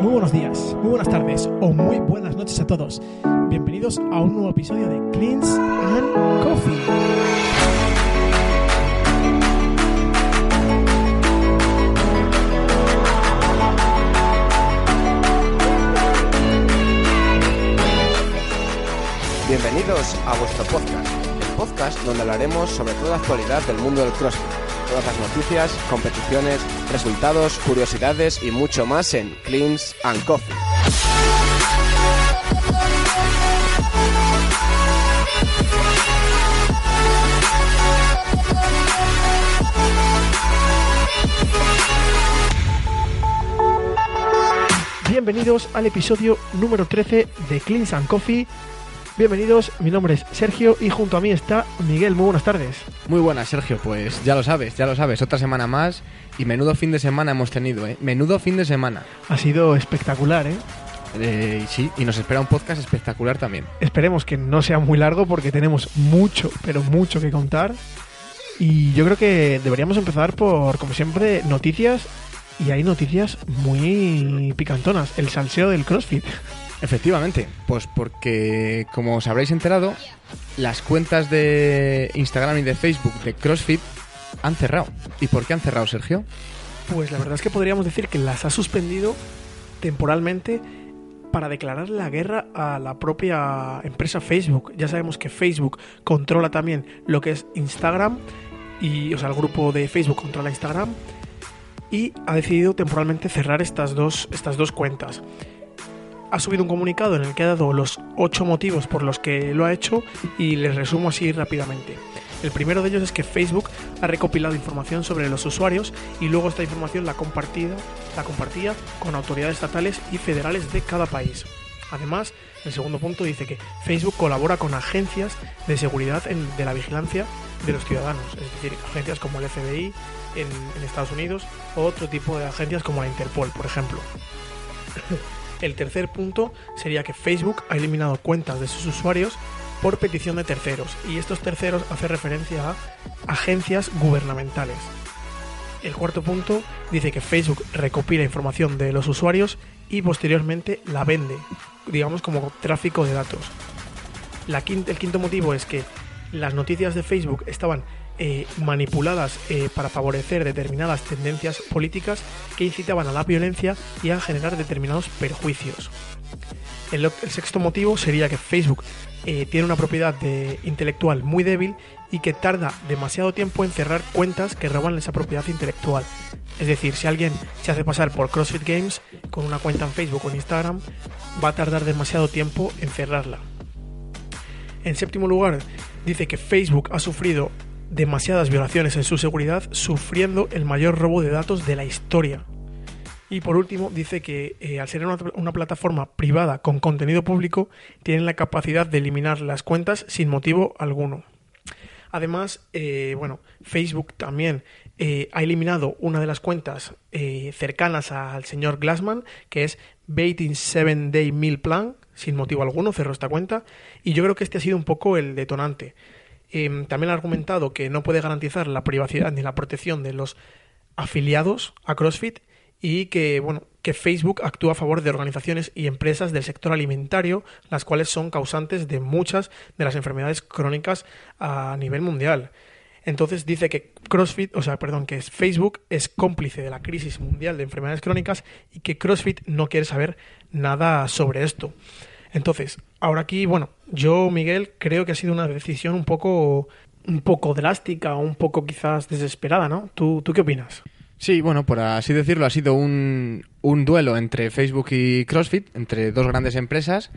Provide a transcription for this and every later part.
Muy buenos días, muy buenas tardes o muy buenas noches a todos. Bienvenidos a un nuevo episodio de Cleans and Coffee. Bienvenidos a vuestro podcast, el podcast donde hablaremos sobre toda la actualidad del mundo del CrossFit, todas las noticias, competiciones, resultados, curiosidades y mucho más en Cleans and Coffee. Bienvenidos al episodio número 13 de Cleans and Coffee. Bienvenidos, mi nombre es Sergio y junto a mí está Miguel. Muy buenas tardes. Muy buenas, Sergio. Pues ya lo sabes, ya lo sabes. Otra semana más y menudo fin de semana hemos tenido, ¿eh? Menudo fin de semana. Ha sido espectacular, ¿eh? Eh, sí, y nos espera un podcast espectacular también. Esperemos que no sea muy largo porque tenemos mucho, pero mucho que contar. Y yo creo que deberíamos empezar por, como siempre, noticias. Y hay noticias muy picantonas. El salseo del CrossFit. Efectivamente, pues porque, como os habréis enterado, las cuentas de Instagram y de Facebook de CrossFit han cerrado. ¿Y por qué han cerrado, Sergio? Pues la verdad es que podríamos decir que las ha suspendido temporalmente para declarar la guerra a la propia empresa Facebook. Ya sabemos que Facebook controla también lo que es Instagram y o sea, el grupo de Facebook controla Instagram y ha decidido temporalmente cerrar estas dos estas dos cuentas. Ha subido un comunicado en el que ha dado los ocho motivos por los que lo ha hecho y les resumo así rápidamente. El primero de ellos es que Facebook ha recopilado información sobre los usuarios y luego esta información la, compartida, la compartía con autoridades estatales y federales de cada país. Además, el segundo punto dice que Facebook colabora con agencias de seguridad en- de la vigilancia de los ciudadanos, es decir, agencias como el FBI en, en Estados Unidos o otro tipo de agencias como la Interpol, por ejemplo. El tercer punto sería que Facebook ha eliminado cuentas de sus usuarios por petición de terceros y estos terceros hacen referencia a agencias gubernamentales. El cuarto punto dice que Facebook recopila información de los usuarios y posteriormente la vende, digamos como tráfico de datos. El quinto motivo es que las noticias de Facebook estaban eh, manipuladas eh, para favorecer determinadas tendencias políticas que incitaban a la violencia y a generar determinados perjuicios. El, sexto motivo sería que Facebook eh, tiene una propiedad intelectual muy débil y que tarda demasiado tiempo en cerrar cuentas que roban esa propiedad intelectual. Es decir, si alguien se hace pasar por CrossFit Games con una cuenta en Facebook o en Instagram, va a tardar demasiado tiempo en cerrarla. En séptimo lugar, dice que Facebook ha sufrido demasiadas violaciones en su seguridad, sufriendo el mayor robo de datos de la historia. Y por último, dice que eh, al ser una, plataforma privada con contenido público, tienen la capacidad de eliminar las cuentas sin motivo alguno. Además, eh, bueno, Facebook también eh, ha eliminado una de las cuentas cercanas al señor Glassman, que es Baiting 7 Day Meal Plan, sin motivo alguno, cerró esta cuenta, y yo creo que este ha sido un poco el detonante. Em, también ha argumentado que no puede garantizar la privacidad ni la protección de los afiliados a CrossFit y que, bueno, que Facebook actúa a favor de organizaciones y empresas del sector alimentario, las cuales son causantes de muchas de las enfermedades crónicas a nivel mundial. Entonces dice que CrossFit, o sea, perdón, que Facebook es cómplice de la crisis mundial de enfermedades crónicas y que CrossFit no quiere saber nada sobre esto. Entonces, ahora aquí, bueno, yo, Miguel, creo que ha sido una decisión un poco un poco drástica, un poco quizás desesperada, ¿no? ¿Tú, tú qué opinas? Sí, bueno, por así decirlo, ha sido un, un duelo entre Facebook y CrossFit, entre dos grandes empresas,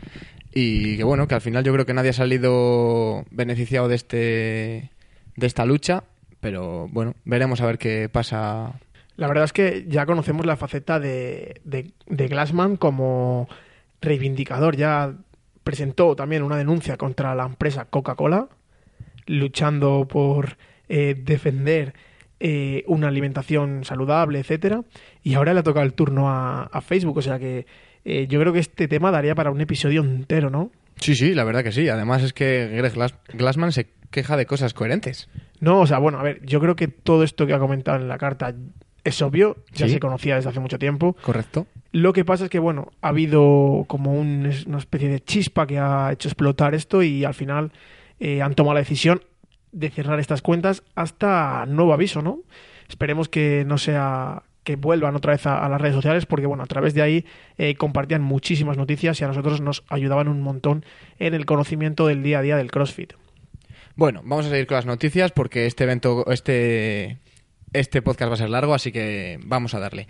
y que bueno, que al final yo creo que nadie ha salido beneficiado de este de esta lucha, pero bueno, veremos a ver qué pasa. La verdad es que ya conocemos la faceta de, de, de Glassman como reivindicador. Ya presentó también una denuncia contra la empresa Coca-Cola, luchando por eh, defender eh, una alimentación saludable, etcétera. Y ahora le ha tocado el turno a, a Facebook. O sea que eh, yo creo que este tema daría para un episodio entero, ¿no? Sí, sí, la verdad que sí. Además es que Greg Glass- Glassman se queja de cosas coherentes. No, o sea, bueno, a ver, yo creo que todo esto que ha comentado en la carta es obvio, ya Sí. se conocía desde hace mucho tiempo. Correcto. Lo que pasa es que, bueno, ha habido como un- una especie de chispa que ha hecho explotar esto y al final eh, han tomado la decisión de cerrar estas cuentas hasta nuevo aviso, ¿no? Esperemos que no sea que vuelvan otra vez a, las redes sociales porque, bueno, a través de ahí eh, compartían muchísimas noticias y a nosotros nos ayudaban un montón en el conocimiento del día a día del CrossFit. Bueno, vamos a seguir con las noticias porque este evento, este, este podcast va a ser largo, así que vamos a darle.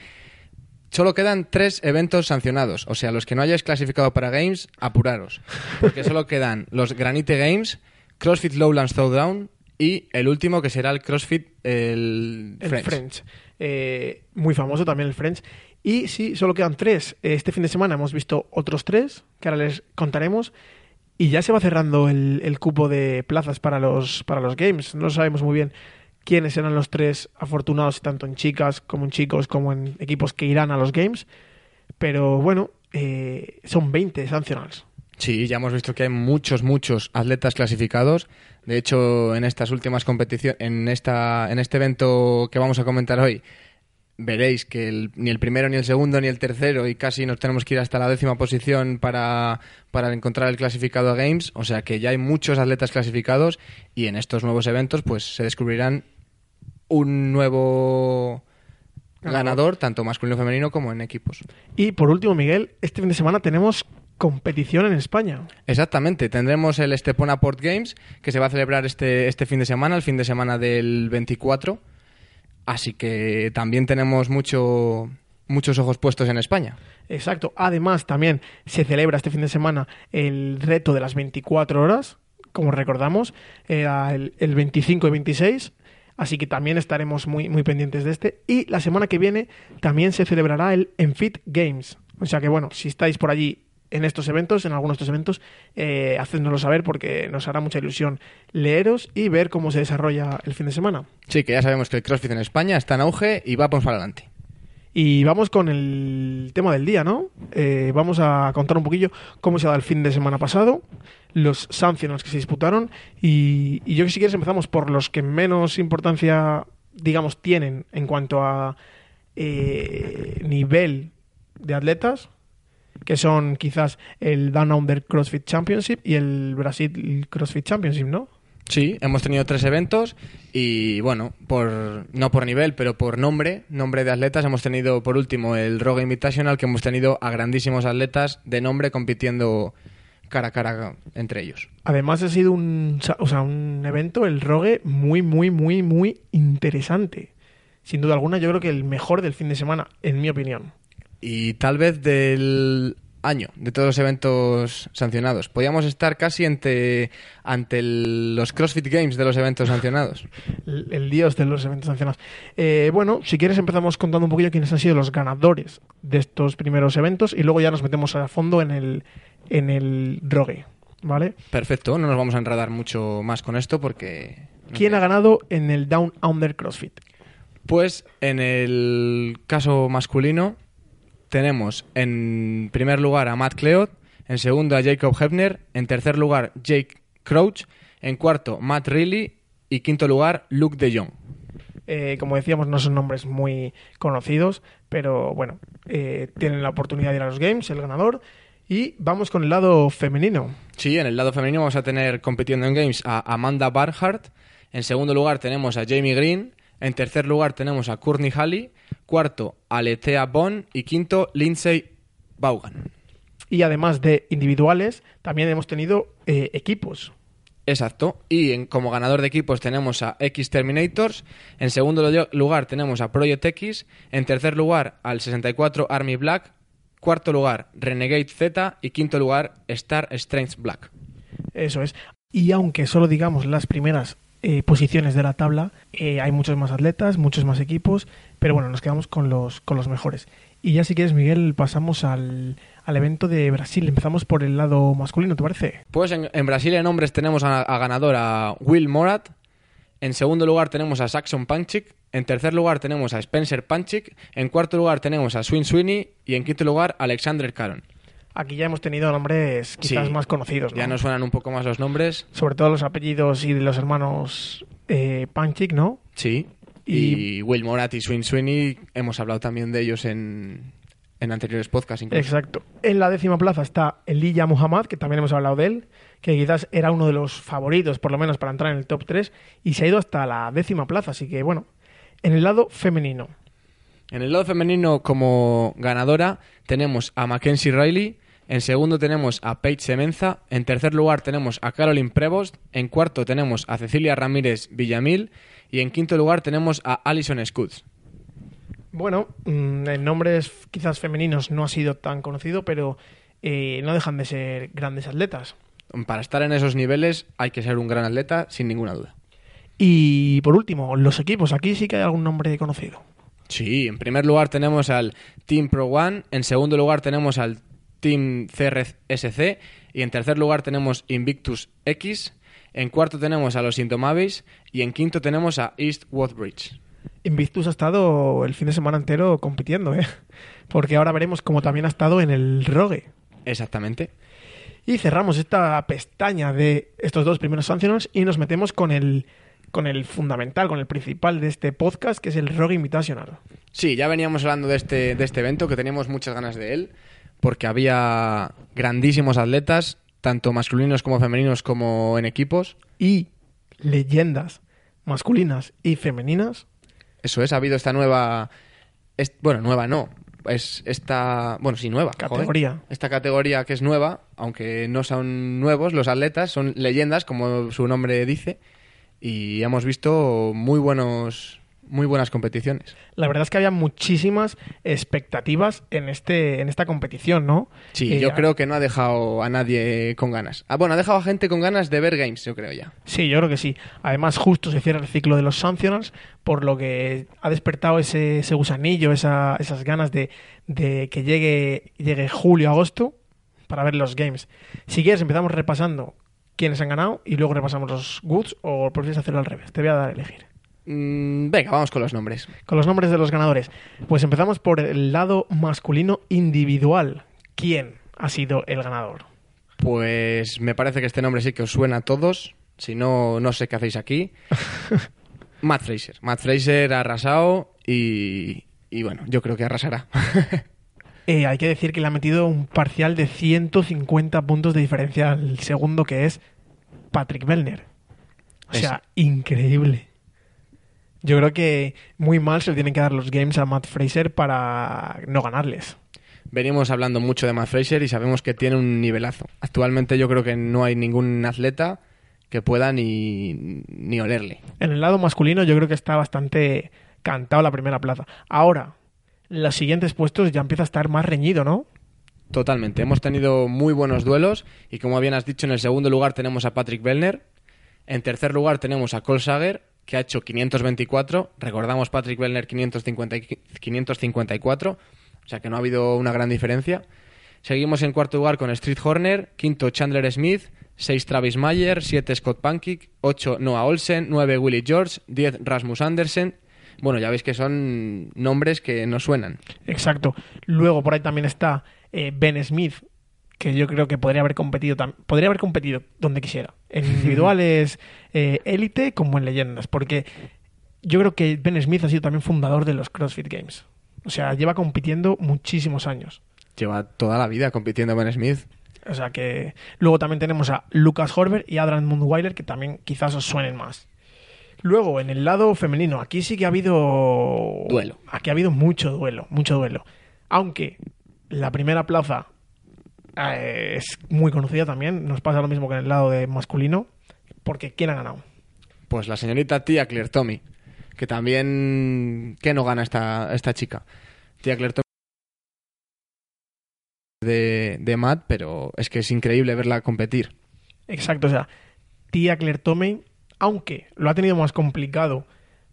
Solo quedan tres eventos sancionados, o sea, los que no hayáis clasificado para Games, apuraros, porque solo quedan los Granite Games, CrossFit Lowlands Throwdown y el último que será el CrossFit el, El French. French. Eh, muy famoso también el French. Y sí, solo quedan tres. Este fin de semana hemos visto otros tres, que ahora les contaremos. Y ya se va cerrando el, el cupo de plazas para los, para los Games. No sabemos muy bien quiénes serán los tres afortunados, tanto en chicas como en chicos, como en equipos que irán a los Games. Pero bueno, eh, son 20 sancionados. Sí, ya hemos visto que hay muchos, muchos atletas clasificados. De hecho, en estas últimas competiciones, en esta, en este evento que vamos a comentar hoy, veréis que el- ni el primero, ni el segundo, ni el tercero, y casi nos tenemos que ir hasta la décima posición para, para encontrar el clasificado a Games. O sea que ya hay muchos atletas clasificados y en estos nuevos eventos, pues se descubrirán un nuevo Ganador. tanto masculino como femenino, como en equipos. Y por último, Miguel, este fin de semana tenemos competición en España. Exactamente, tendremos el Estepona Port Games que se va a celebrar este, este fin de semana, el fin de semana del 24. Así que también tenemos mucho, muchos ojos puestos en España. Exacto. Además, también se celebra este fin de semana el reto de las 24 horas, como recordamos, era el, el 25 y 26. Así que también estaremos muy, muy pendientes de este. Y la semana que viene también se celebrará el Enfit Games. O sea que, bueno, si estáis por allí en estos eventos, en algunos de estos eventos, eh, hacednoslo saber porque nos hará mucha ilusión leeros y ver cómo se desarrolla el fin de semana. Sí, que ya sabemos que el CrossFit en España está en auge y vamos para adelante. Y vamos con el tema del día, ¿no? Eh, vamos a contar un poquillo cómo se ha dado el fin de semana pasado, los sanciones que se disputaron y, y yo que si quieres empezamos por los que menos importancia, digamos, tienen en cuanto a eh, nivel de atletas, que son quizás el Down Under CrossFit Championship y el Brasil CrossFit Championship, ¿no? Sí, hemos tenido tres eventos y bueno, por no por nivel, pero por nombre, nombre de atletas, hemos tenido por último el Rogue Invitational, que hemos tenido a grandísimos atletas de nombre compitiendo cara a cara entre ellos. Además ha sido un, o sea, un evento, el Rogue, muy, muy, muy, muy interesante. Sin duda alguna, yo creo que el mejor del fin de semana, en mi opinión. Y tal vez del año, de todos los eventos sancionados. Podríamos estar casi ante, ante el- los CrossFit Games de los eventos sancionados. El, el dios de los eventos sancionados. Eh, bueno, si quieres empezamos contando un poquillo quiénes han sido los ganadores de estos primeros eventos y luego ya nos metemos a fondo en el, en el Rogue, ¿vale? Perfecto, no nos vamos a enredar mucho más con esto porque... ¿Quién ha ganado en el Down Under CrossFit? Pues en el caso masculino tenemos en primer lugar a Matt Cleod, en segundo a Jacob Hebner, en tercer lugar Jake Crouch, en cuarto Matt Reilly y quinto lugar Luke de Jong. Eh, como decíamos, no son nombres muy conocidos, pero bueno, eh, tienen la oportunidad de ir a los Games, el ganador. Y vamos con el lado femenino. Sí, en el lado femenino vamos a tener compitiendo en Games a Amanda Barhart. En segundo lugar tenemos a Jamie Green. En tercer lugar tenemos a Courtney Halley. Cuarto, Aletea Bond. Y quinto, Lindsay Vaughan. Y además de individuales, también hemos tenido eh, equipos. Exacto. Y en- como ganador de equipos tenemos a X Terminators. En segundo lugar tenemos a Project X. En tercer lugar al 64 Army Black. Cuarto lugar Renegade Z. Y quinto lugar Star Strange Black. Eso es. Y aunque solo digamos las primeras eh, posiciones de la tabla, eh, hay muchos más atletas, muchos más equipos, pero bueno, nos quedamos con los, con los mejores. Y ya si quieres, Miguel, pasamos al, al evento de Brasil. Empezamos por el lado masculino, ¿te parece? Pues en, en Brasil en hombres tenemos a, a ganador a Will Morat. En segundo lugar tenemos a Saxon Panchik. En tercer lugar tenemos a Spencer Panchik. En cuarto lugar tenemos a Swin Sweeney. Y en quinto lugar Alexander Caron. Aquí ya hemos tenido nombres quizás Sí. más conocidos, ¿no? Ya nos suenan un poco más los nombres. Sobre todo los apellidos y de los hermanos eh, Panchik, ¿no? Sí. Y- Y, Will Morat y Swin Sweeney hemos hablado también de ellos en, en anteriores podcasts incluso. Exacto. En la décima plaza está Elijah Muhammad, que también hemos hablado de él, que quizás era uno de los favoritos, por lo menos, para entrar en el top 3, y se ha ido hasta la décima plaza. Así que, bueno, en el lado femenino. En el lado femenino, como ganadora, tenemos a Mackenzie Riley. En segundo tenemos a Paige Semenza. En tercer lugar tenemos a Caroline Prevost. En cuarto tenemos a Cecilia Ramírez Villamil. Y en quinto lugar tenemos a Alison Scoots. Bueno, mm, en nombres quizás femeninos no ha sido tan conocido, pero eh, no dejan de ser grandes atletas. Para estar en esos niveles hay que ser un gran atleta, sin ninguna duda. Y por último, los equipos. Aquí sí que hay algún nombre conocido. Sí, en primer lugar tenemos al Team Pro One, en segundo lugar tenemos al Team CRSC y en tercer lugar tenemos Invictus X, en cuarto tenemos a los Intomables y en quinto tenemos a East Woodbridge. Invictus ha estado el fin de semana entero compitiendo, ¿eh? Porque ahora veremos cómo también ha estado en el Rogue. Exactamente. Y cerramos esta pestaña de estos dos primeros sanciones y nos metemos con el con el fundamental, con el principal de este podcast, que es el Rogue Invitational. Sí, ya veníamos hablando de este, de este evento, que teníamos muchas ganas de él, porque había grandísimos atletas, tanto masculinos como femeninos, como en equipos. Y leyendas masculinas y femeninas. Eso es, ha habido esta nueva... es- bueno, nueva no. Es esta... Bueno, sí, nueva. joder. Categoría. Esta categoría que es nueva, aunque no son nuevos los atletas, son leyendas, como su nombre dice. Y hemos visto muy buenos... Muy buenas competiciones. La verdad es que había muchísimas expectativas en este en esta competición, ¿no? Sí, Eh, yo creo que no ha dejado a nadie con ganas. Ah, bueno, ha dejado a gente con ganas de ver games, yo creo ya. Sí, yo creo que sí. Además, justo se cierra el ciclo de los Sanctionals, por lo que ha despertado ese, ese gusanillo, esa- esas ganas de, de que llegue, llegue julio, agosto, para ver los games. Si quieres, empezamos repasando quiénes han ganado y luego repasamos los goods, o prefieres hacerlo al revés. Te voy a dar a elegir. Mm, venga, vamos con los nombres. Con los nombres de los ganadores. Pues empezamos por el lado masculino individual. ¿Quién ha sido el ganador? Pues me parece que este nombre sí que os suena a todos. Si no, no sé qué hacéis aquí. Matt Fraser. Matt Fraser ha arrasado y, y bueno, yo creo que arrasará. Eh, hay que decir que le ha metido un parcial de 150 puntos de diferencia al segundo, que es Patrick Bellner. O sea, increíble. Yo creo que muy mal se le tienen que dar los games a Matt Fraser para no ganarles. Venimos hablando mucho de Matt Fraser y sabemos que tiene un nivelazo. Actualmente yo creo que no hay ningún atleta que pueda ni, ni olerle. En el lado masculino yo creo que está bastante cantado la primera plaza. Ahora, los siguientes puestos ya empieza a estar más reñido, ¿no? Totalmente. Hemos tenido muy buenos duelos y como bien has dicho, en el segundo lugar tenemos a Patrick Bellner. En tercer lugar tenemos a Cole Sager, que ha hecho 524. Recordamos Patrick Bellner 550 y 554. O sea que no ha habido una gran diferencia. Seguimos en cuarto lugar con Street Horner, quinto Chandler Smith, 6 Travis Mayer, 7 Scott Pankik, 8 Noah Olsen, 9 Willie George, 10 Rasmus Andersen. Bueno, ya veis que son nombres que no suenan. Exacto. Luego por ahí también está eh, Ben Smith, que yo creo que podría haber competido podría haber competido donde quisiera, en individuales eh, élite como en leyendas, porque yo creo que Ben Smith ha sido también fundador de los CrossFit Games. O sea, lleva compitiendo muchísimos años. Lleva toda la vida compitiendo Ben Smith. O sea que luego también tenemos a Lucas Horber y Adrian Mundweiler que también quizás os suenen más. Luego, en el lado femenino, aquí sí que ha habido... Duelo. Aquí ha habido mucho duelo, mucho duelo. Aunque la primera plaza eh, es muy conocida también, nos pasa lo mismo que en el lado de masculino, porque ¿quién ha ganado? Pues la señorita tía Claire Tommy, que también... ¿Qué no gana esta, esta chica? Tía Claire Tommy de, de Matt, pero es que es increíble verla competir. Exacto, o sea, tía Claire Tomei, aunque lo ha tenido más complicado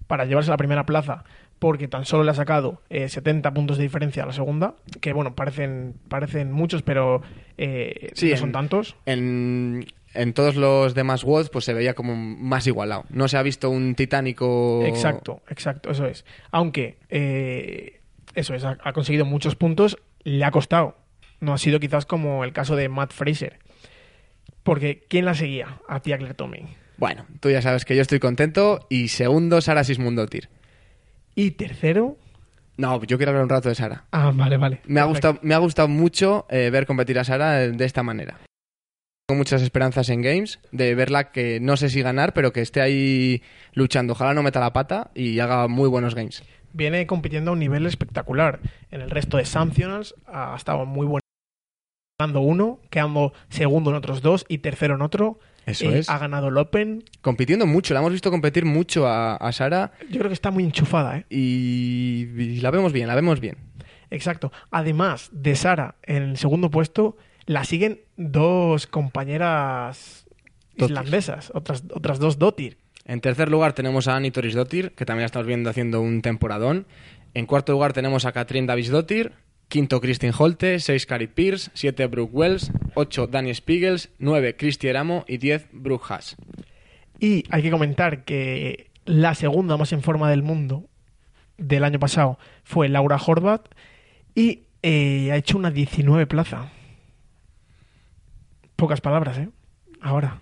para llevarse a la primera plaza, porque tan solo le ha sacado eh, 70 puntos de diferencia a la segunda, que bueno, parecen, parecen muchos, pero eh, Sí, no en- son tantos. En, en todos los demás WODs pues se veía como más igualado. No se ha visto un titánico... Exacto, exacto, eso es. Aunque, eh, eso es, ha, ha conseguido muchos puntos, le ha costado. No ha sido quizás como el caso de Matt Fraser. Porque, ¿quién la seguía a tía Claire Tomei? Bueno, tú ya sabes que yo estoy contento. Y segundo, Sara Sismundotir. Y tercero, No, yo quiero hablar un rato de Sara. Ah, vale, vale. Me ha Perfecto. gustado, me ha gustado mucho eh, ver competir a Sara de esta manera. Tengo muchas esperanzas en Games, de verla que no sé si ganar, pero que esté ahí luchando. Ojalá no meta la pata y haga muy buenos games. Viene compitiendo a un nivel espectacular. En el resto de Sanctionals ha estado muy bueno. Ganando uno, quedando segundo en otros dos y tercero en otro. Eso Eh, es. Ha ganado el Open. Compitiendo mucho, la hemos visto competir mucho a, a Sara Yo creo que está muy enchufada, ¿eh? y, y la vemos bien, la vemos bien. Exacto. Además de Sara en el segundo puesto, la siguen dos compañeras islandesas, otras, otras dos Dotir. En tercer lugar tenemos a Annie Torisdottir, que también la estamos viendo haciendo un temporadón. En cuarto lugar tenemos a Katrin Davisdottir. Quinto, Kristin Holte. Seis, Cari Pierce. Siete, Brooke Wells. Ocho, Dani Spiegels. Nueve, Cristi Eramo. Y diez, Brooke Haas. Y hay que comentar que la segunda más en forma del mundo del año pasado fue Laura Horvath y eh, ha hecho una 19 plaza. Pocas palabras, ¿eh? Ahora.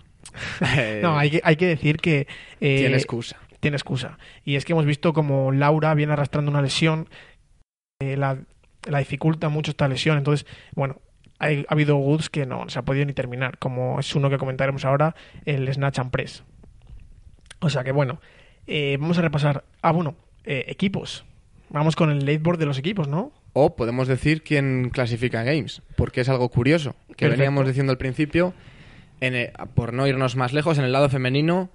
No, hay que, hay que decir que... eh, Tiene excusa. tiene excusa. Y es que hemos visto como Laura viene arrastrando una lesión, eh, la, la dificulta mucho esta lesión. Entonces, bueno, hay- ha habido Woods que no se ha podido ni terminar, como es uno que comentaremos ahora, el Snatch and Press. O sea que bueno, eh, vamos a repasar. Ah, bueno, eh, equipos. Vamos con el lateboard de los equipos, ¿no? O podemos decir quién clasifica Games, porque es algo curioso. Que Perfecto. veníamos diciendo al principio, en el- por no irnos más lejos, en el lado femenino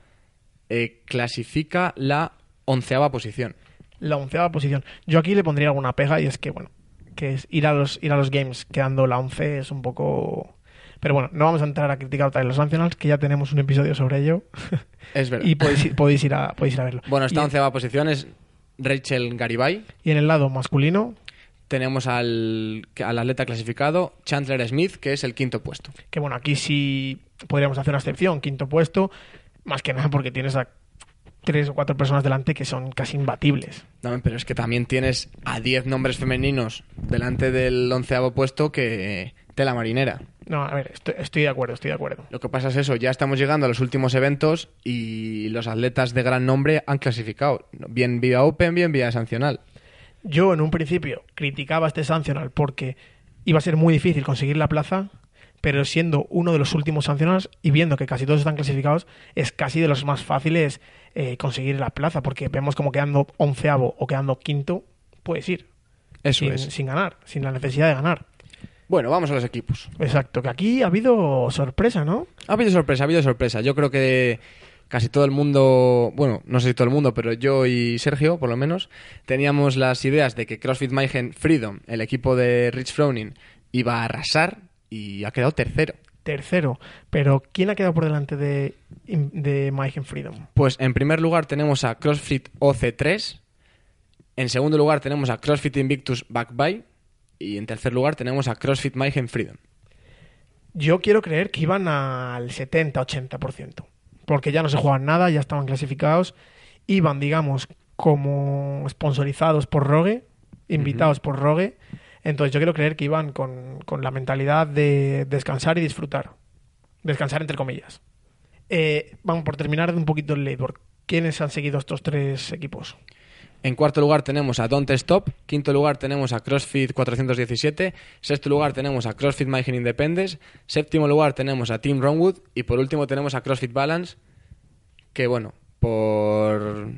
eh, clasifica la onceava posición. La onceava posición. Yo aquí le pondría alguna pega y es que, bueno, que es ir a los, ir a los games quedando la once es un poco... Pero bueno, no vamos a entrar a criticar otra vez los Nationals, que ya tenemos un episodio sobre ello. Es verdad. y podéis, ir- podéis, ir a, podéis ir a verlo. Bueno, esta y, onceava posición es Rachel Garibay. y en el lado masculino, Tenemos al, al atleta clasificado Chandler Smith, que es el quinto puesto. que bueno, aquí sí podríamos hacer una excepción, quinto puesto, más que nada porque tienes a tres o cuatro personas delante que son casi imbatibles. No, pero es que también tienes a 10 nombres femeninos delante del onceavo puesto que tela marinera. No, a ver, estoy, estoy de acuerdo, estoy de acuerdo. Lo que pasa es eso, ya estamos llegando a los últimos eventos y los atletas de gran nombre han clasificado, bien vía Open, bien vía sancional. Yo en un principio criticaba este Sancional porque iba a ser muy difícil conseguir la plaza, pero siendo uno de los últimos sancionales y viendo que casi todos están clasificados, es casi de los más fáciles eh, conseguir la plaza, porque vemos como quedando onceavo o quedando quinto, puedes ir Eso sin, es. sin ganar, sin la necesidad de ganar. Bueno, vamos a los equipos. Exacto, que aquí ha habido sorpresa, ¿no? Ha habido sorpresa, ha habido sorpresa. Yo creo que casi todo el mundo, bueno, no sé si todo el mundo, pero yo y Sergio, por lo menos, teníamos las ideas de que CrossFit Mayhem Freedom, el equipo de Rich Froning, iba a arrasar y ha quedado tercero. Tercero, pero ¿quién ha quedado por delante de, de Mayhem Freedom? Pues en primer lugar tenemos a CrossFit OC3, en segundo lugar tenemos a CrossFit Invictus Backby y en tercer lugar tenemos a CrossFit Mayhem Freedom. Yo quiero creer que iban al 70-80%, porque ya no se jugaban nada, ya estaban clasificados, iban, digamos, como sponsorizados por Rogue, invitados por Rogue, entonces yo quiero creer que iban con, con la mentalidad de descansar y disfrutar. Descansar entre comillas. Eh, vamos, por terminar un poquito el labor. ¿Quiénes han seguido estos tres equipos? En cuarto lugar tenemos a Don't Stop, quinto lugar tenemos a CrossFit 417, sexto lugar tenemos a CrossFit Mayhem Independence, séptimo lugar tenemos a Team Ronwood y por último tenemos a CrossFit Balance, que bueno, por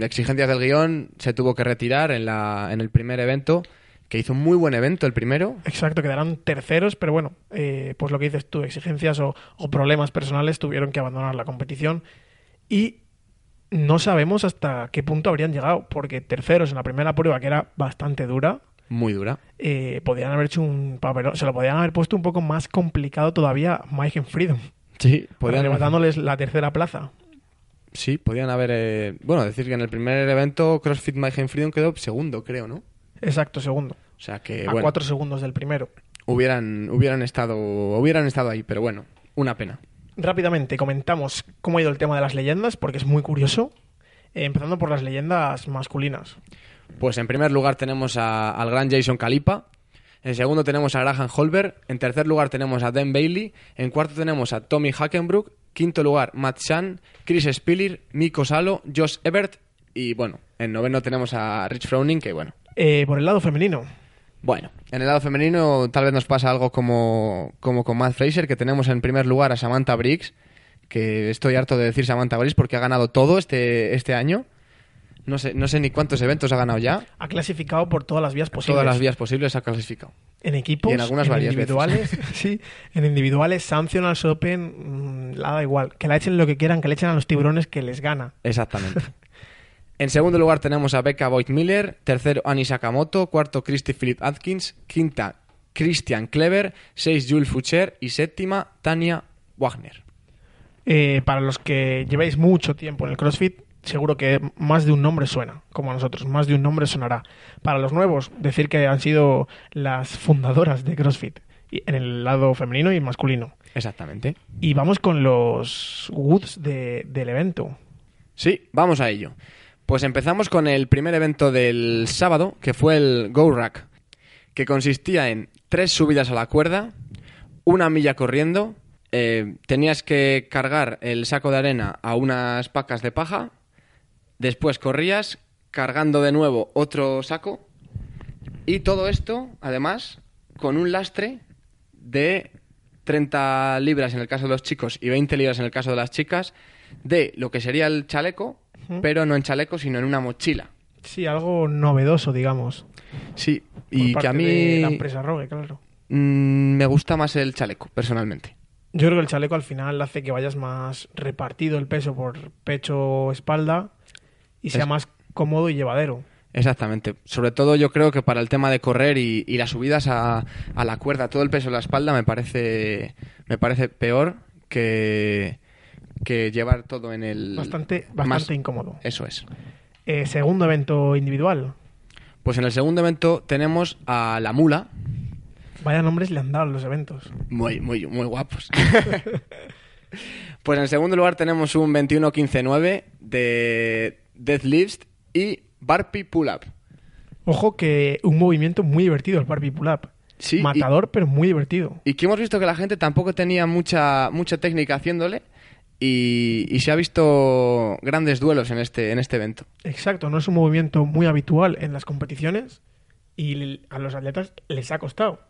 exigencias del guion se tuvo que retirar en, la, en el primer evento, que hizo un muy buen evento el primero. Exacto, quedaron terceros, pero bueno, eh, pues lo que dices tú, exigencias o, o problemas personales tuvieron que abandonar la competición y no sabemos hasta qué punto habrían llegado, porque terceros en la primera prueba, que era bastante dura, Muy dura. eh, podrían haber hecho un papelón, se lo podrían haber puesto un poco más complicado todavía Mike Freedom, Sí, podían, arrebatándoles la tercera plaza. sí, podían haber... eh, bueno, decir que en el primer evento CrossFit Mayhem Freedom quedó segundo, creo, ¿no? Exacto, segundo, O sea que, a bueno, cuatro segundos del primero. hubieran, hubieran, estado, hubieran estado ahí, pero bueno, una pena. Rápidamente comentamos cómo ha ido el tema de las leyendas, porque es muy curioso, eh, empezando por las leyendas masculinas. Pues en primer lugar tenemos a- al gran Jason Calipa. En segundo tenemos a Graham Holberg. En tercer lugar tenemos a Dan Bailey. En cuarto tenemos a Tommy Hackenbrook. Quinto lugar Matt Shan, Chris Spiller, Miko Salo, Josh Ebert. Y bueno, en noveno tenemos a Rich Froning, que bueno, Eh, por el lado femenino. Bueno, en el lado femenino tal vez nos pasa algo como, como con Matt Fraser, que tenemos en primer lugar a Samantha Briggs, que estoy harto de decir Samantha Briggs porque ha ganado todo este, este año. No sé, no sé ni cuántos eventos ha ganado ya. Ha clasificado por todas las vías posibles. Todas las vías posibles ha clasificado. En equipos, Y en algunas varias individuales, sí, en individuales, Sanctionals Open, mm, la da igual. Que la echen lo que quieran, que le echen a los tiburones que les gana. Exactamente. En segundo lugar tenemos a Becca Boyd Miller, tercero Annie Sakamoto, cuarto Christy Philip Atkins, quinta Christian Clever, seis Jules Fucher y séptima Tania Wagner. Eh, para los que lleváis mucho tiempo en el CrossFit, seguro que más de un nombre suena, como a nosotros, más de un nombre sonará. Para los nuevos, decir que han sido las fundadoras de CrossFit, en el lado femenino y masculino. Exactamente. Y vamos con los woods de- del evento. Sí, vamos a ello. Pues empezamos con el primer evento del sábado, que fue el Go Rack, que consistía en tres subidas a la cuerda, una milla corriendo, eh, tenías que cargar el saco de arena a unas pacas de paja, después corrías cargando de nuevo otro saco y todo esto, además, con un lastre de 30 libras en el caso de los chicos y 20 libras en el caso de las chicas, de lo que sería el chaleco, Pero no en chaleco, sino en una mochila. Sí, algo novedoso, digamos. Sí, por y que a mí de la empresa Rogue, claro. mm, me gusta más el chaleco, personalmente. Yo creo que el chaleco al final hace que vayas más repartido el peso por pecho, espalda y sea Es- más cómodo y llevadero. Exactamente. Sobre todo yo creo que para el tema de correr y, y las subidas a, a la cuerda, todo el peso en la espalda me parece, me parece peor que, que llevar todo en el... Bastante, más- bastante incómodo. Eso es. Eh, segundo evento individual. Pues en el segundo evento tenemos a la mula, Vaya nombres le han dado a los eventos. muy, muy, muy guapos. pues en segundo lugar tenemos un 21-15-9 de deadlift y burpee pull-up. Ojo que un movimiento muy divertido el Barbie Pull Up. Sí, y- Matador, pero muy divertido. Y que hemos visto que la gente tampoco tenía mucha, mucha técnica haciéndole y, y se ha visto grandes duelos en este, en este evento. Exacto, no es un movimiento muy habitual en las competiciones y a los atletas les ha costado.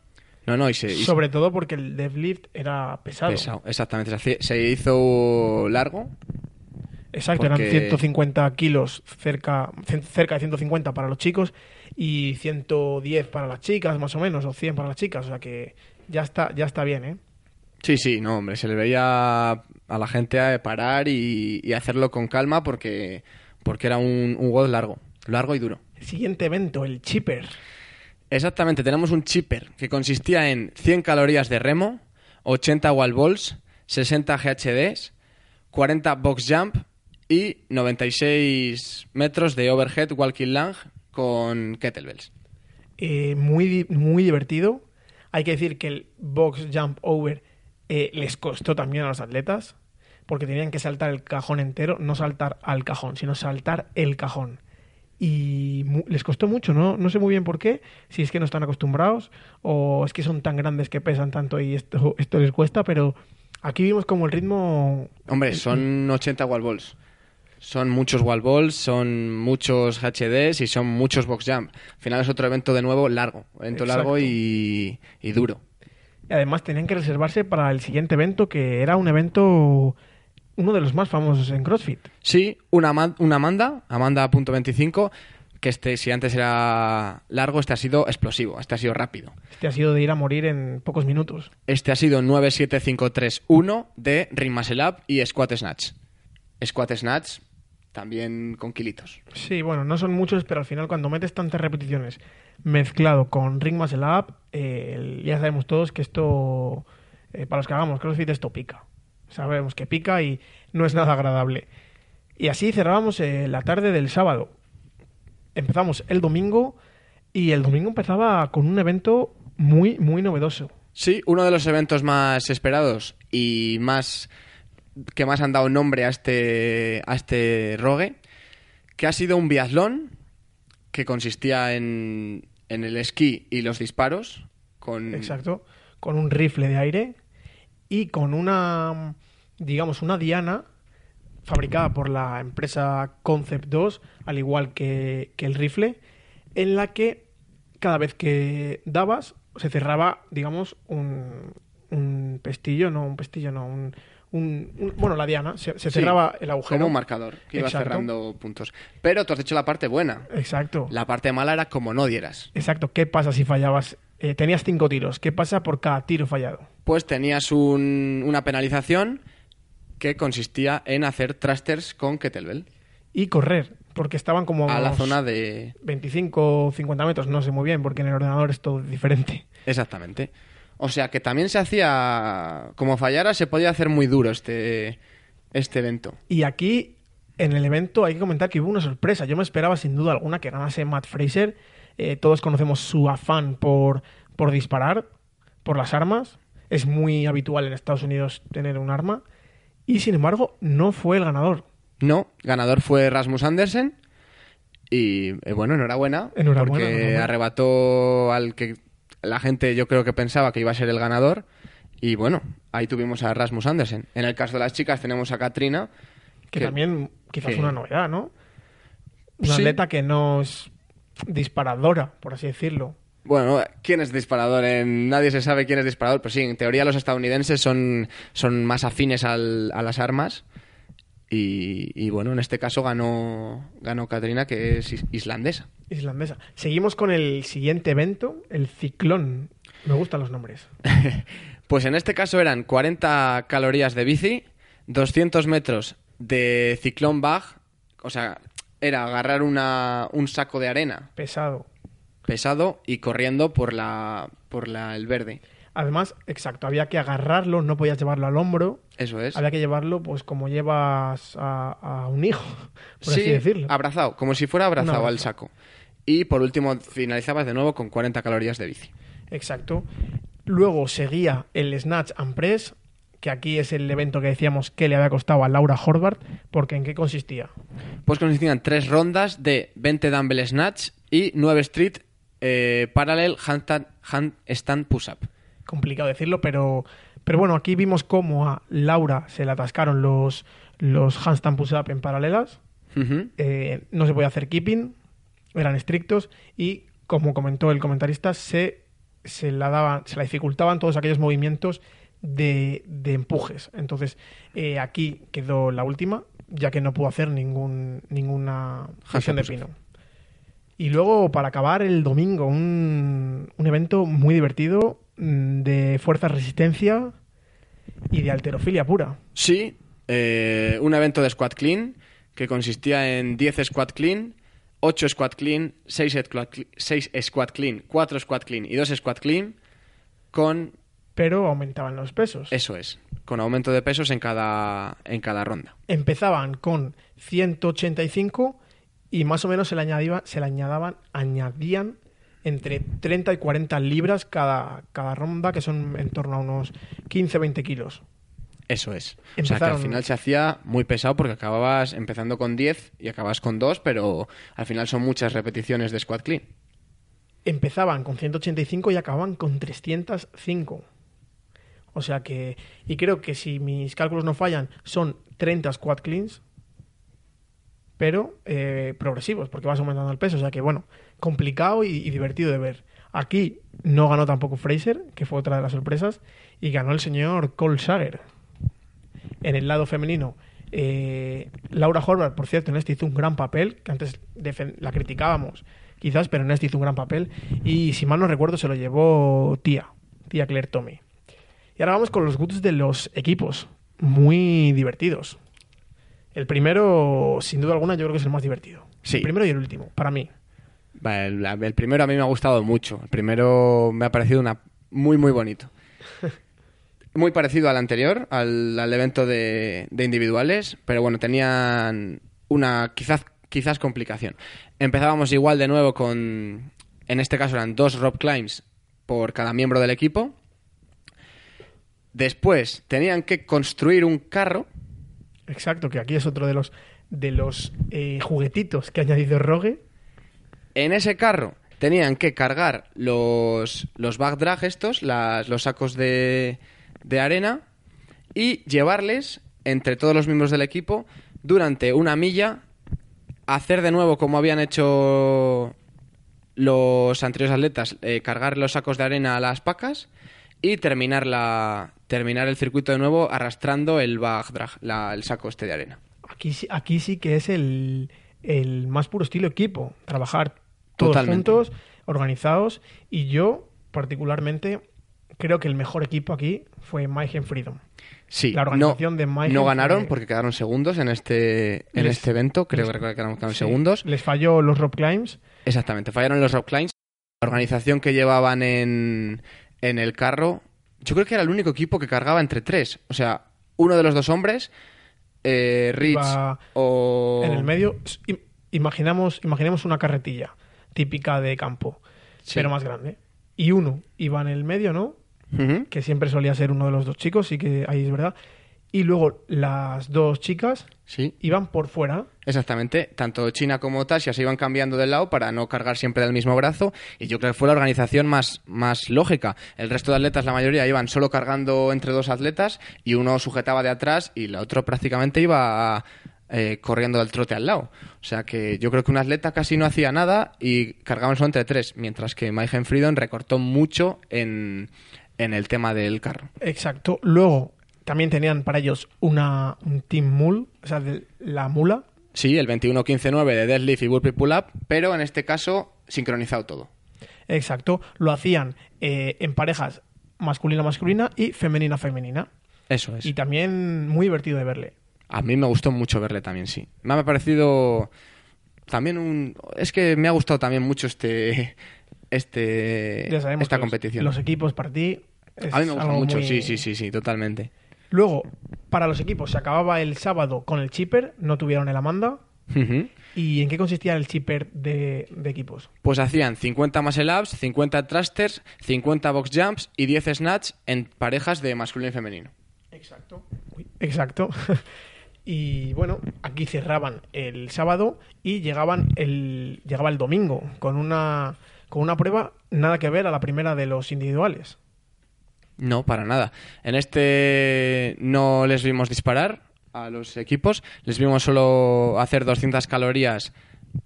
No, no, y se, y Sobre todo porque el deadlift era pesado. pesado, exactamente. Se, hizo largo. Exacto, Porque- eran 150 kilos, cerca, cerca de 150 para los chicos y 110 para las chicas, más o menos, o 100 para las chicas. O sea que ya está, ya está bien, ¿eh? Sí, sí, no, hombre, se le veía a la gente a parar y, y hacerlo con calma porque, porque era un, un WOD largo, largo y duro. Siguiente evento, el chipper. Exactamente, tenemos un chipper que consistía en 100 calorías de remo, 80 wall balls, 60 GHDs, 40 box jump y 96 metros de overhead walking lang con kettlebells. Eh, muy, muy divertido. Hay que decir que el box jump over eh, les costó también a los atletas porque tenían que saltar el cajón entero, no saltar al cajón, sino saltar el cajón. Y les costó mucho, ¿no? No sé muy bien por qué, si es que no están acostumbrados o es que son tan grandes que pesan tanto y esto, esto les cuesta, pero aquí vimos como el ritmo... Hombre, son 80 wall balls. Son muchos wall balls, son muchos HDs y son muchos box jump. Al final es otro evento de nuevo largo, evento largo y, y duro. Y además tenían que reservarse para el siguiente evento, que era un evento, uno de los más famosos en CrossFit. Sí, una, una Amanda, Amanda.25, que este, si antes era largo, este ha sido explosivo, este ha sido rápido. Este ha sido de ir a morir en pocos minutos. Este ha sido 97531 de Ring Muscle Up y Squat Snatch. Squat Snatch también con kilitos. Sí, bueno, no son muchos, pero al final cuando metes tantas repeticiones mezclado con Ring Muscle Up, eh, el- ya sabemos todos que esto, eh, para los que hagamos CrossFit, esto pica. Sabemos que pica y no es nada agradable. Y así cerrábamos eh, la tarde del sábado. Empezamos el domingo y el domingo empezaba con un evento muy, muy novedoso. Sí, uno de los eventos más esperados y más que más han dado nombre a este a este rogue, que ha sido un biatlón que consistía en, en el esquí y los disparos con Exacto, con un rifle de aire y con una, digamos, una diana fabricada por la empresa Concept 2, al igual que, que el rifle, en la que cada vez que dabas se cerraba, digamos, un, un pestillo, no, un pestillo, no, un, un- un- bueno, la diana, se, se Sí, cerraba el agujero. Como un marcador que iba Exacto. cerrando puntos. Pero tú has dicho la parte buena. Exacto. La parte mala era como no dieras. Exacto. ¿Qué pasa si fallabas? Eh, tenías cinco tiros. ¿Qué pasa por cada tiro fallado? Pues tenías un- una penalización que consistía en hacer thrusters con kettlebell Y correr, porque estaban como a la zona de... 25 o 50 metros, no sé muy bien, porque en el ordenador es todo diferente. Exactamente. O sea que también se hacía... Como fallara, se podía hacer muy duro este, este evento. Y aquí, en el evento, hay que comentar que hubo una sorpresa. Yo me esperaba, sin duda alguna, que ganase Matt Fraser. Eh, todos conocemos su afán por, por disparar, por las armas. Es muy habitual en Estados Unidos tener un arma. Y, sin embargo, no fue el ganador. No, ganador fue Rasmus Andersen. Y eh, bueno, enhorabuena. Enhorabuena, Porque enhorabuena. arrebató al que la gente yo creo que pensaba que iba a ser el ganador. Y bueno, ahí tuvimos a Rasmus Andersen. En el caso de las chicas tenemos a Katrina. Que, que- también quizás que- una novedad, ¿no? Una Sí. atleta que no es disparadora, por así decirlo. Bueno, ¿quién es disparador? En... Nadie se sabe quién es disparador, pero sí, en teoría los estadounidenses son, son más afines al- a las armas. Y, y bueno, en este caso ganó, ganó Katrina, que es is- islandesa. Islandesa. Seguimos con el siguiente evento, el ciclón. Me gustan los nombres. Pues en este caso eran 40 calorías de bici, 200 metros de ciclón bag, o sea, era agarrar una, un saco de arena Pesado. pesado y corriendo por la por la, el verde. Además, exacto, había que agarrarlo, no podías llevarlo al hombro. Eso es. Había que llevarlo, pues, como llevas a, a un hijo, por sí, así decirlo. abrazado, como si fuera abrazado al saco. Y por último finalizabas de nuevo con 40 calorías de bici. Exacto. Luego seguía el Snatch and Press, que aquí es el evento que decíamos que le había costado a Laura Horvath, porque ¿en qué consistía? Pues consistían tres rondas de 20 dumbbell snatch y 9 street eh, parallel handstand, handstand push-up. Complicado decirlo, pero, pero bueno, aquí vimos cómo a Laura se le atascaron los, los handstand push-up en paralelas, eh, no se podía hacer keeping, eran estrictos y, como comentó el comentarista, se, se, la, daban, se la dificultaban todos aquellos movimientos de, de empujes. Entonces, eh, aquí quedó la última, ya que no pudo hacer ningún, ninguna flexión de pino. Y luego, para acabar, el domingo, un, un evento muy divertido de fuerza resistencia y de alterofilia pura. Sí, eh, un evento de squat clean que consistía en 10 squat clean, 8 squat clean, 6 squat, cl- 6 squat clean, 4 squat clean y 2 squat clean con, Pero aumentaban los pesos. eso es, con aumento de pesos en cada, en cada ronda. empezaban con 185 y más o menos se le, añadiva- se le añadaban, añadían entre 30 y 40 libras cada, cada ronda, que son en torno a unos 15-20 kilos. Eso es. O sea que Empezaron- al final se hacía muy pesado porque acababas empezando con 10 y acabas con 2, pero al final son muchas repeticiones de squat clean. Empezaban con 185 y acababan con 305. O sea que, y creo que si mis cálculos no fallan, son 30 squat cleans, pero eh, progresivos, porque vas aumentando el peso. O sea que, bueno, complicado y, y divertido de ver. Aquí no ganó tampoco Fraser, que fue otra de las sorpresas, y ganó el señor Cole Sager. En el lado femenino, eh, Laura Horvath, por cierto, en este hizo un gran papel, que antes la criticábamos, quizás, pero en este hizo un gran papel. Y si mal no recuerdo, se lo llevó Tía, Tía Claire Tommy. Y ahora vamos con los gustos de los equipos, muy divertidos. El primero, sin duda alguna, yo creo que es el más divertido. Sí. El primero y el último, para mí. El, el primero a mí me ha gustado mucho. El primero me ha parecido una, muy, muy bonito. Muy parecido al anterior, al, al evento de, de individuales, pero bueno, tenían una quizás, quizás complicación. Empezábamos igual de nuevo con, en este caso eran dos rope climbs por cada miembro del equipo. Después tenían que construir un carro Exacto, que aquí es otro de los, de los eh, juguetitos que ha añadido Rogue. En ese carro tenían que cargar los, los backdrag estos, los sacos de, de arena, y llevarles entre todos los miembros del equipo durante una milla, hacer de nuevo como habían hecho los anteriores atletas eh, cargar los sacos de arena a las pacas y terminar, la, terminar el circuito de nuevo arrastrando el bag drag, la- el saco este de arena. Aquí, sí- aquí sí que es el, el más puro estilo equipo. Trabajar todos Totalmente. juntos, organizados. Y yo, particularmente, creo que el mejor equipo aquí fue Mayhem Freedom. Sí, La organización no, de Mayhem no ganaron porque quedaron segundos en este, en Les- este evento, creo les- que quedaron, quedaron Sí, segundos. Les falló los rock climbs. Exactamente, fallaron los rock climbs. La organización que llevaban en, en el carro, yo creo que era el único equipo que cargaba entre tres. O sea, uno de los dos hombres, eh, Rich o... En el medio, imaginamos, imaginemos una carretilla típica de campo, Sí. pero más grande. Y uno iba en el medio, ¿no? Que siempre solía ser uno de los dos chicos, sí que ahí es verdad. Y luego las dos chicas Sí, iban por fuera. exactamente. Tanto China como Tasha se iban cambiando del lado para no cargar siempre del mismo brazo. Y yo creo que fue la organización más, más lógica. El resto de atletas, la mayoría, iban solo cargando entre dos atletas y uno sujetaba de atrás y el otro prácticamente iba eh, corriendo del trote al lado. O sea que yo creo que un atleta casi no hacía nada y cargaban solo entre tres. Mientras que Mayhem Freedom recortó mucho en, en el tema del carro. Exacto. Luego también tenían para ellos una, un team mule, o sea, de la mula. Sí, el 21-15-9 de deadlift y burpee pull-up, pero en este caso sincronizado todo. Exacto. Lo hacían eh, en parejas masculina-masculina y femenina-femenina. Eso es. Y también muy divertido de verle. A mí me gustó mucho verle también, sí. Me ha parecido también un... Es que me ha gustado también mucho este... este Ya sabemos esta los- competición. Los, equipos para ti. a mí me gusta mucho, muy- sí, sí, sí, sí, totalmente. Luego, para los equipos, se acababa el sábado con el chipper, no tuvieron el Amanda. ¿Y en qué consistía el chipper de, de equipos? Pues hacían 50 muscle ups, 50 thrusters, 50 box jumps y 10 snatch en parejas de masculino y femenino. Exacto. Exacto. y bueno, aquí cerraban el sábado y llegaban el, llegaba el domingo con una, con una prueba nada que ver a la primera de los individuales. No, para nada. En este no les vimos disparar a los equipos, les vimos solo hacer 200 calorías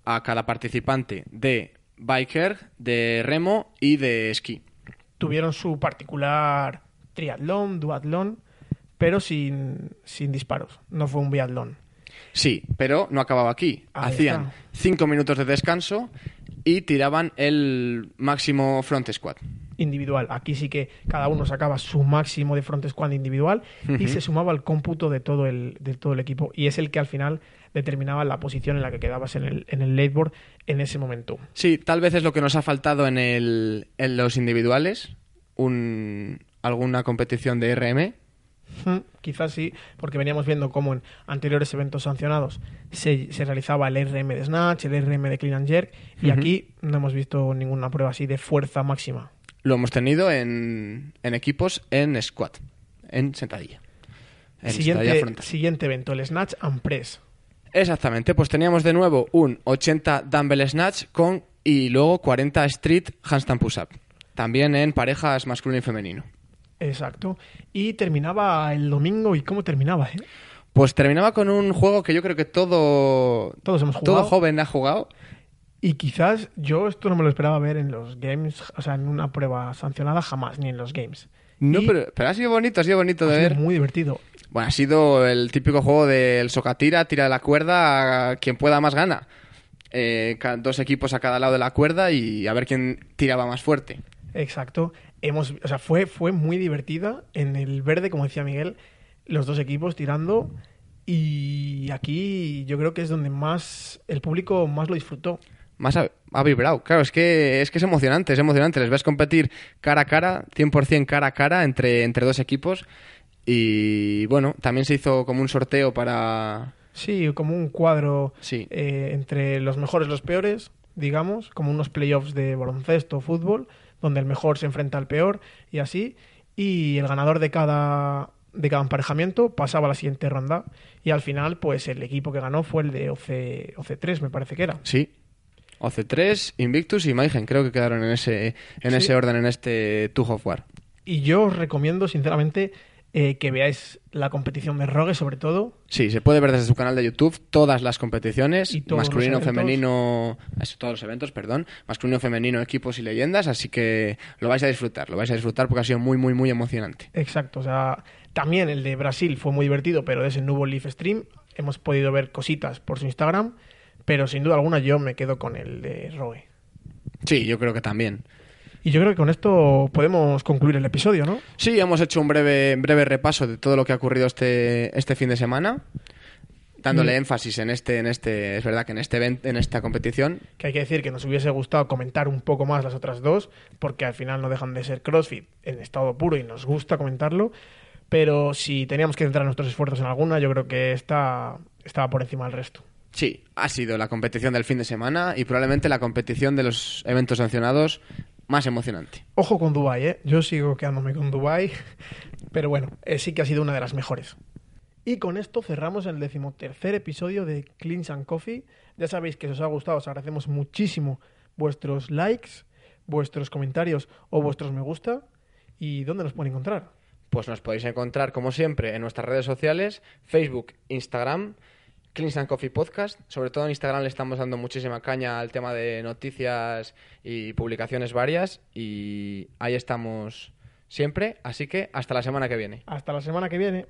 a cada participante de biker, de remo y de esquí. Tuvieron su particular triatlón, duatlón, pero sin, sin disparos. No fue un biatlón. Sí, pero no acababa aquí. Ahí Hacían está. 5 minutos de descanso y tiraban el máximo front squat. individual. Aquí sí que cada uno sacaba su máximo de front squat individual y se sumaba al cómputo de todo el, de todo el equipo. Y es el que al final determinaba la posición en la que quedabas en el, en el leaderboard en ese momento. Sí, tal vez es lo que nos ha faltado en, el, en los individuales, un, alguna competición de RM. Hmm, Quizás sí, porque veníamos viendo cómo en anteriores eventos sancionados se, se realizaba el RM de Snatch, el RM de Clean and Jerk, y aquí no hemos visto ninguna prueba así de fuerza máxima. Lo hemos tenido en, en equipos en squat, en sentadilla. En siguiente evento, el Snatch and Press. Exactamente, pues teníamos de nuevo un 80 dumbbell snatch con y luego 40 street handstand push-up. También en parejas masculino y femenino. Exacto. Y terminaba el domingo, ¿y cómo terminaba? eh? Pues terminaba con un juego que yo creo que todo, Todos hemos jugado. todo joven ha jugado. Y quizás yo esto no me lo esperaba ver en los games, o sea, en una prueba sancionada jamás, ni en los games. No, Y pero, pero ha sido bonito, ha sido bonito ha de sido ver. muy divertido. Bueno, ha sido el típico juego del socatira, tira de la cuerda, a quien pueda más gana. Eh, dos equipos a cada lado de la cuerda y a ver quién tiraba más fuerte. Exacto. Hemos, o sea, fue, fue muy divertida en el verde, como decía Miguel, los dos equipos tirando. Y aquí yo creo que es donde más el público más lo disfrutó. Más ha, ha vibrado. Claro, es que, es que es emocionante, es emocionante. Les ves competir cara a cara, 100% cara a cara entre, entre dos equipos. Y bueno, también se hizo como un sorteo para... Sí, como un cuadro Sí. eh, entre los mejores y los peores, digamos, como unos playoffs de baloncesto o fútbol, donde el mejor se enfrenta al peor y así. Y el ganador de cada, de cada emparejamiento pasaba a la siguiente ronda. Y al final, pues el equipo que ganó fue el de OC, OC3, me parece que era. Sí. OC3, Invictus y Maigen creo que quedaron en ese, en Sí. ese orden en este Two of War. Y yo os recomiendo, sinceramente, eh, que veáis la competición de Rogue sobre todo. Sí, se puede ver desde su canal de YouTube todas las competiciones, Y masculino, femenino, eso, todos los eventos, perdón, masculino, femenino, equipos y leyendas, así que lo vais a disfrutar, lo vais a disfrutar porque ha sido muy, muy, muy emocionante. Exacto, o sea, también el de Brasil fue muy divertido, pero de ese no hubo live stream. Hemos podido ver cositas por su Instagram, pero sin duda alguna yo me quedo con el de Rogue. Sí, yo creo que también. Y yo creo que con esto podemos concluir el episodio, ¿no? Sí, hemos hecho un breve, breve repaso de todo lo que ha ocurrido este, este fin de semana, dándole Mm. énfasis en este, en este, es verdad que en este event, en esta competición. Que hay que decir que nos hubiese gustado comentar un poco más las otras dos, porque al final no dejan de ser CrossFit en estado puro y nos gusta comentarlo. Pero si teníamos que centrar nuestros esfuerzos en alguna, yo creo que esta estaba por encima del resto. Sí, ha sido la competición del fin de semana y probablemente la competición de los eventos sancionados más emocionante. Ojo con Dubai, ¿eh? Yo sigo quedándome con Dubai, pero bueno, eh, sí que ha sido una de las mejores. Y con esto cerramos el decimotercer episodio de Cleans and Coffee. Ya sabéis que si os ha gustado, os agradecemos muchísimo vuestros likes, vuestros comentarios o vuestros me gusta. ¿Y dónde nos pueden encontrar? Pues nos podéis encontrar, como siempre, en nuestras redes sociales, Facebook, Instagram, Cleans and Coffee Podcast. Sobre todo en Instagram le estamos dando muchísima caña al tema de noticias y publicaciones varias. Y ahí estamos siempre. Así que hasta la semana que viene. Hasta la semana que viene.